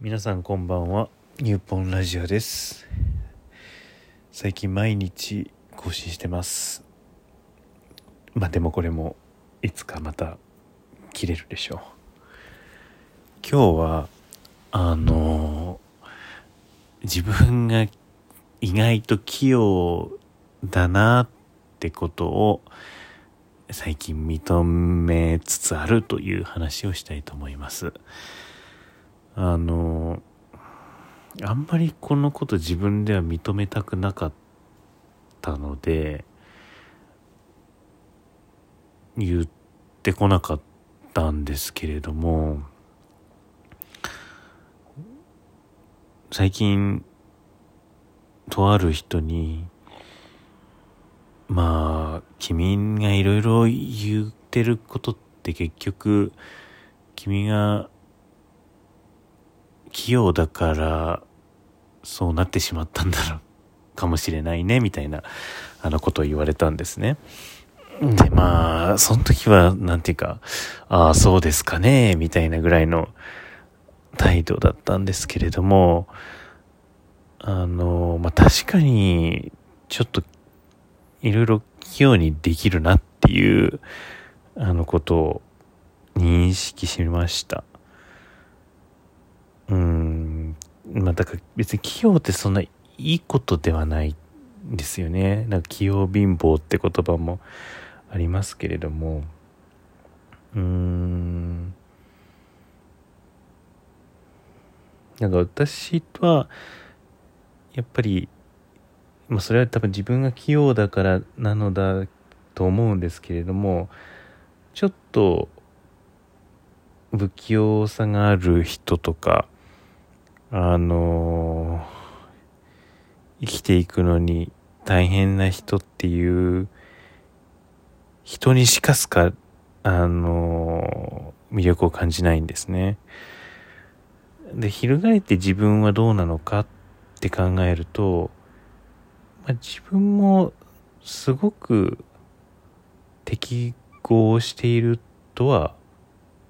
皆さんこんばんは。ニューポンラジオです。最近毎日更新してます。まあでもこれもいつかまた切れるでしょう。今日はあの自分が意外と器用だなってことを最近認めつつあるという話をしたいと思います。あのあんまりこのこと自分では認めたくなかったので言ってこなかったんですけれども最近とある人にまあ君がいろいろ言ってることって結局君が器用だからそうなってしまったんだろうかもしれないねみたいなあのことを言われたんですね。でまあその時はなんていうかああそうですかねみたいなぐらいの態度だったんですけれどもあのまあ確かにちょっといろいろ器用にできるなっていうあのことを認識しました。うん。まあ、だから別に器用ってそんないいことではないんですよね。なんか器用貧乏って言葉もありますけれども。うーん。なんか私は、やっぱり、まあそれは多分自分が器用だからなのだと思うんですけれども、ちょっと不器用さがある人とか、あの生きていくのに大変な人っていう人にしかすか、あの魅力を感じないんですね。で、翻って自分はどうなのかって考えると、まあ、自分もすごく適合しているとは、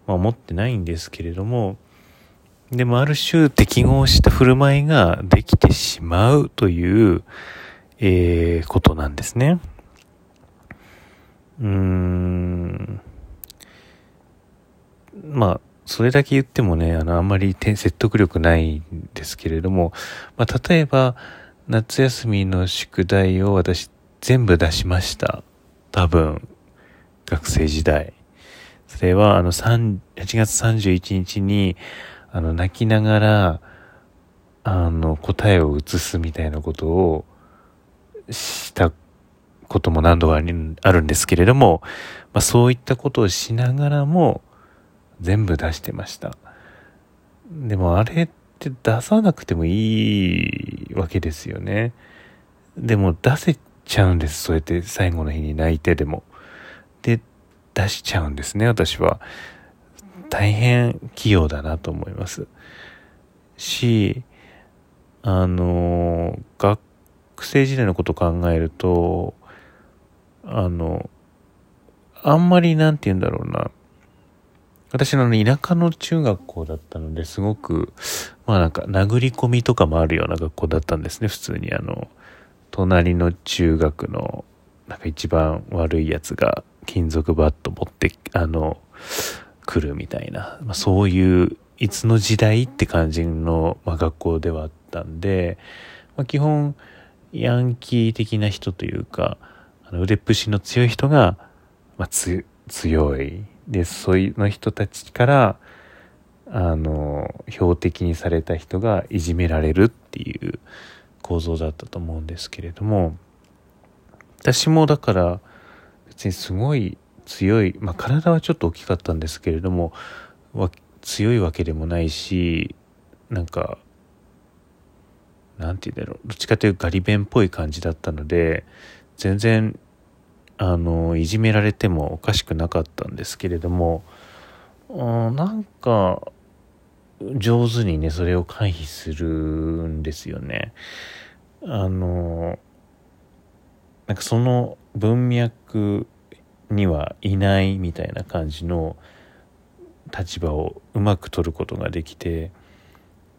まあ、思ってないんですけれども、でもある種適合した振る舞いができてしまうという、えー、ことなんですね。うーん。まあ、それだけ言ってもね、あの、あんまり説得力ないんですけれども、まあ、例えば、夏休みの宿題を私全部出しました。多分、学生時代。それは、あの、3 8月31日に、あの、泣きながら、あの、答えを移すみたいなことをしたことも何度かあるんですけれども、まあ、そういったことをしながらも全部出してました。でもあれって出さなくてもいいわけですよね。でも出せちゃうんです。そうやって最後の日に泣いてでも。で、出しちゃうんですね、私は。大変器用だなと思います。しあの学生時代のことを考えるとあのあんまりなんて言うんだろうな。私の田舎の中学校だったのですごくまあなんか殴り込みとかもあるような学校だったんですね普通に。あの隣の中学のなんか一番悪いやつが金属バット持ってあの来るみたいな、まあ、そういういつの時代って感じの、まあ、学校ではあったんで、まあ、基本ヤンキー的な人というかあの腕っぷしの強い人が、まあ、強い。でそういうの人たちからあの標的にされた人がいじめられるっていう構造だったと思うんですけれども私もだから別にすごい強い、まあ、体はちょっと大きかったんですけれども強いわけでもないしなんかなんて言うんだろうどっちかというとガリ弁っぽい感じだったので全然あのいじめられてもおかしくなかったんですけれどもなんか上手にねそれを回避するんですよね。あのなんかその文脈にはいないみたいな感じの立場をうまく取ることができて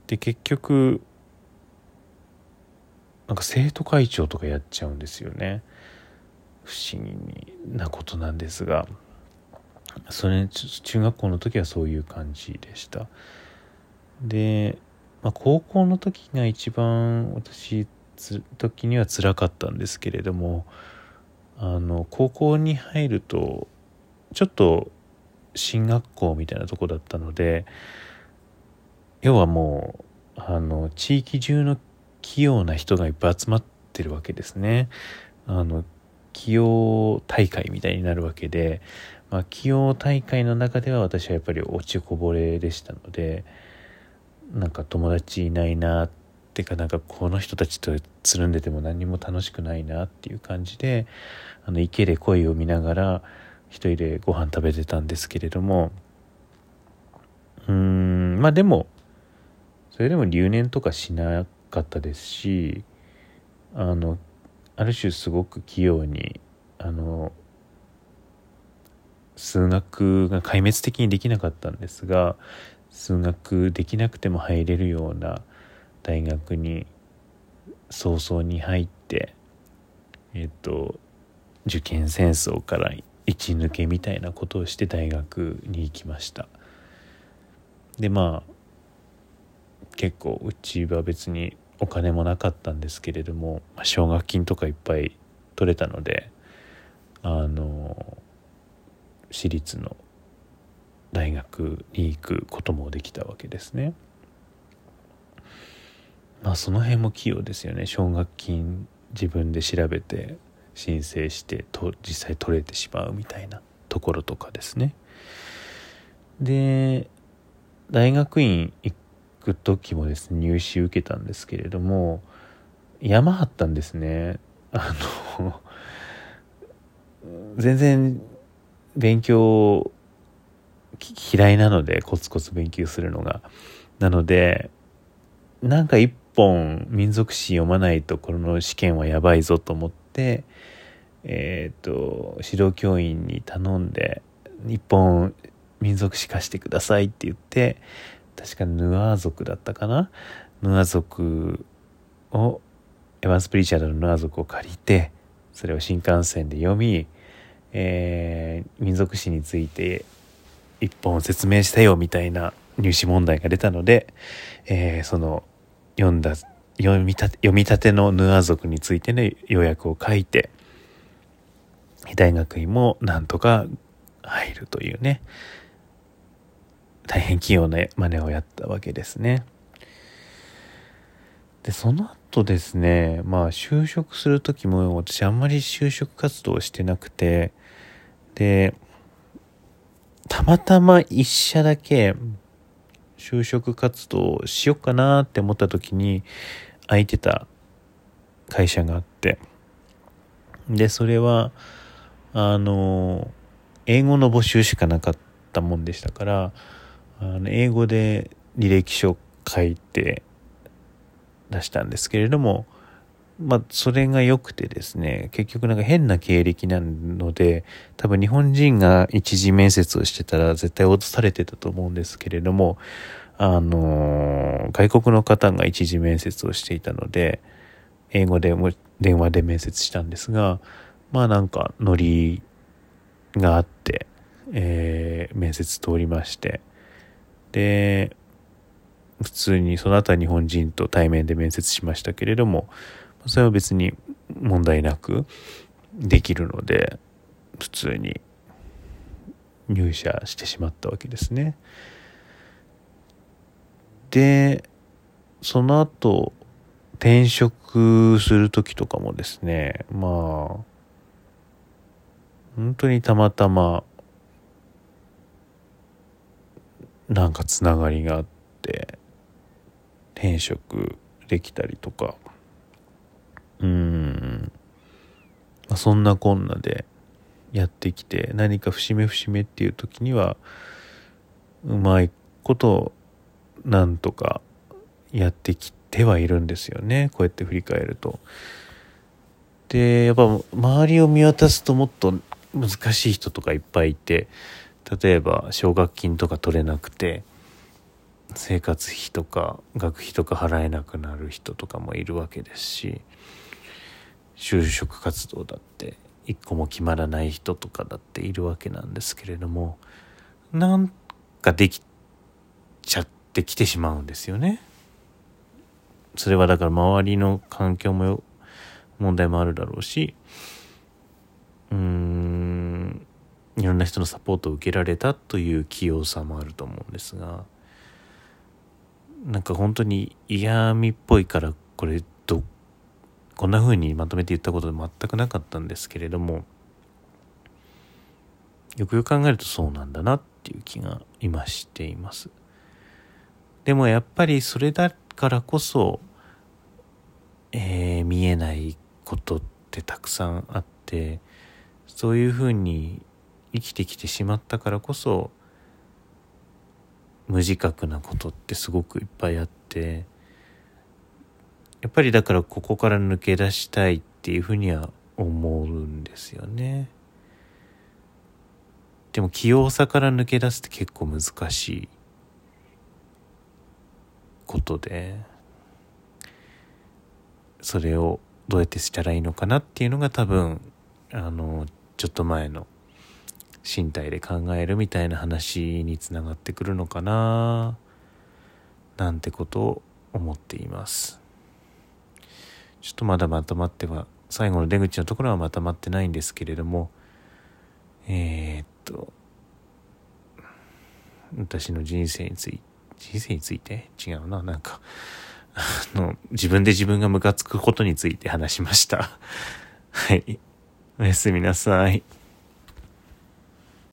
で結局なんか生徒会長とかやっちゃうんですよね。不思議なことなんですが。それ中学校の時はそういう感じでした。で、まあ、高校の時が一番私時には辛かったんですけれどもあの高校に入るとちょっと進学校みたいなとこだったので要はもうあの地域中の器用な人がいっぱい集まってるわけですね。あの器用大会みたいになるわけで、まあ、器用大会の中では私はやっぱり落ちこぼれでしたのでなんか友達いないなっててかなんかこの人たちとつるんでても何も楽しくないなっていう感じであの池で鯉を見ながら一人でご飯食べてたんですけれどもうんまあでもそれでも留年とかしなかったですしあのある種すごく器用にあの数学が壊滅的にできなかったんですが数学できなくても入れるような大学に早々に入ってえっと受験戦争から一抜けみたいなことをして大学に行きましたでまあ結構うちは別にお金もなかったんですけれども奨学金とかいっぱい取れたのであの私立の大学に行くこともできたわけですね。まあその辺も器用ですよね。奨学金自分で調べて申請してと実際取れてしまうみたいなところとかですね。で大学院行く時もですね入試受けたんですけれども山あったんですね。あの全然勉強嫌いなのでコツコツ勉強するのが。なのでなんか一本民族史読まないとこの試験はやばいぞと思ってえっ、ー、と指導教員に頼んで一本民族史貸してくださいって言って確かヌアー族だったかな？ヌアー族をエヴァンス・プリチャードのヌアー族を借りてそれを新幹線で読み、えー、民族史について一本説明したよみたいな入試問題が出たので、えー、その読んだ読みた読み立てのヌア族についての予約を書いて大学院もなんとか入るというね大変器用な真似をやったわけですね。で、その後ですね、まあ就職する時も私あんまり就職活動してなくて、で、たまたま一社だけ就職活動しよっかなって思った時に空いてた会社があって、で、それは、あの、英語の募集しかなかったもんでしたから、あの英語で履歴書書いて出したんですけれども、まあ、それが良くてですね、結局なんか変な経歴なので、多分日本人が一次面接をしてたら絶対落とされてたと思うんですけれども、あの、外国の方が一次面接をしていたので、英語でも電話で面接したんですが、まあなんかノリがあって、えー、面接通りまして、で普通にその後は日本人と対面で面接しましたけれどもそれは別に問題なくできるので普通に入社してしまったわけですね。でその後転職する時とかもですねまあ本当にたまたまなんかつながりがあって転職できたりとかうん、ま、そんなこんなでやってきて何か節目節目っていう時にはうまいことなんとかやってきてはいるんですよねこうやって振り返ると。でやっぱ周りを見渡すともっと難しい人とかいっぱいいて例えば奨学金とか取れなくて生活費とか学費とか払えなくなる人とかもいるわけですし就職活動だって一個も決まらない人とかだっているわけなんですけれどもなんかできちゃってきてしまうんですよね。それはだから周りの環境も問題もあるだろうしうーんいろんな人のサポートを受けられたという器用さもあると思うんですがなんか本当に嫌味っぽいからこれどこんな風にまとめて言ったことで全くなかったんですけれどもよくよく考えるとそうなんだなっていう気が今しています。でもやっぱりそれだからこそ、えー、見えないことってたくさんあってそういうふうに生きてきてしまったからこそ無自覚なことってすごくいっぱいあってやっぱりだからここから抜け出したいっていうふうには思うんですよね。でも器用さから抜け出すって結構難しいことでそれをどうやってしたらいいのかなっていうのが多分あのちょっと前の身体で考えるみたいな話につながってくるのかななんてことを思っています。ちょっとまだまとまっては最後の出口のところはまとまってないんですけれどもえー、っと私の人生について人生について？違うななんかあの自分で自分がムカつくことについて話しました。はい。おやすみなさい。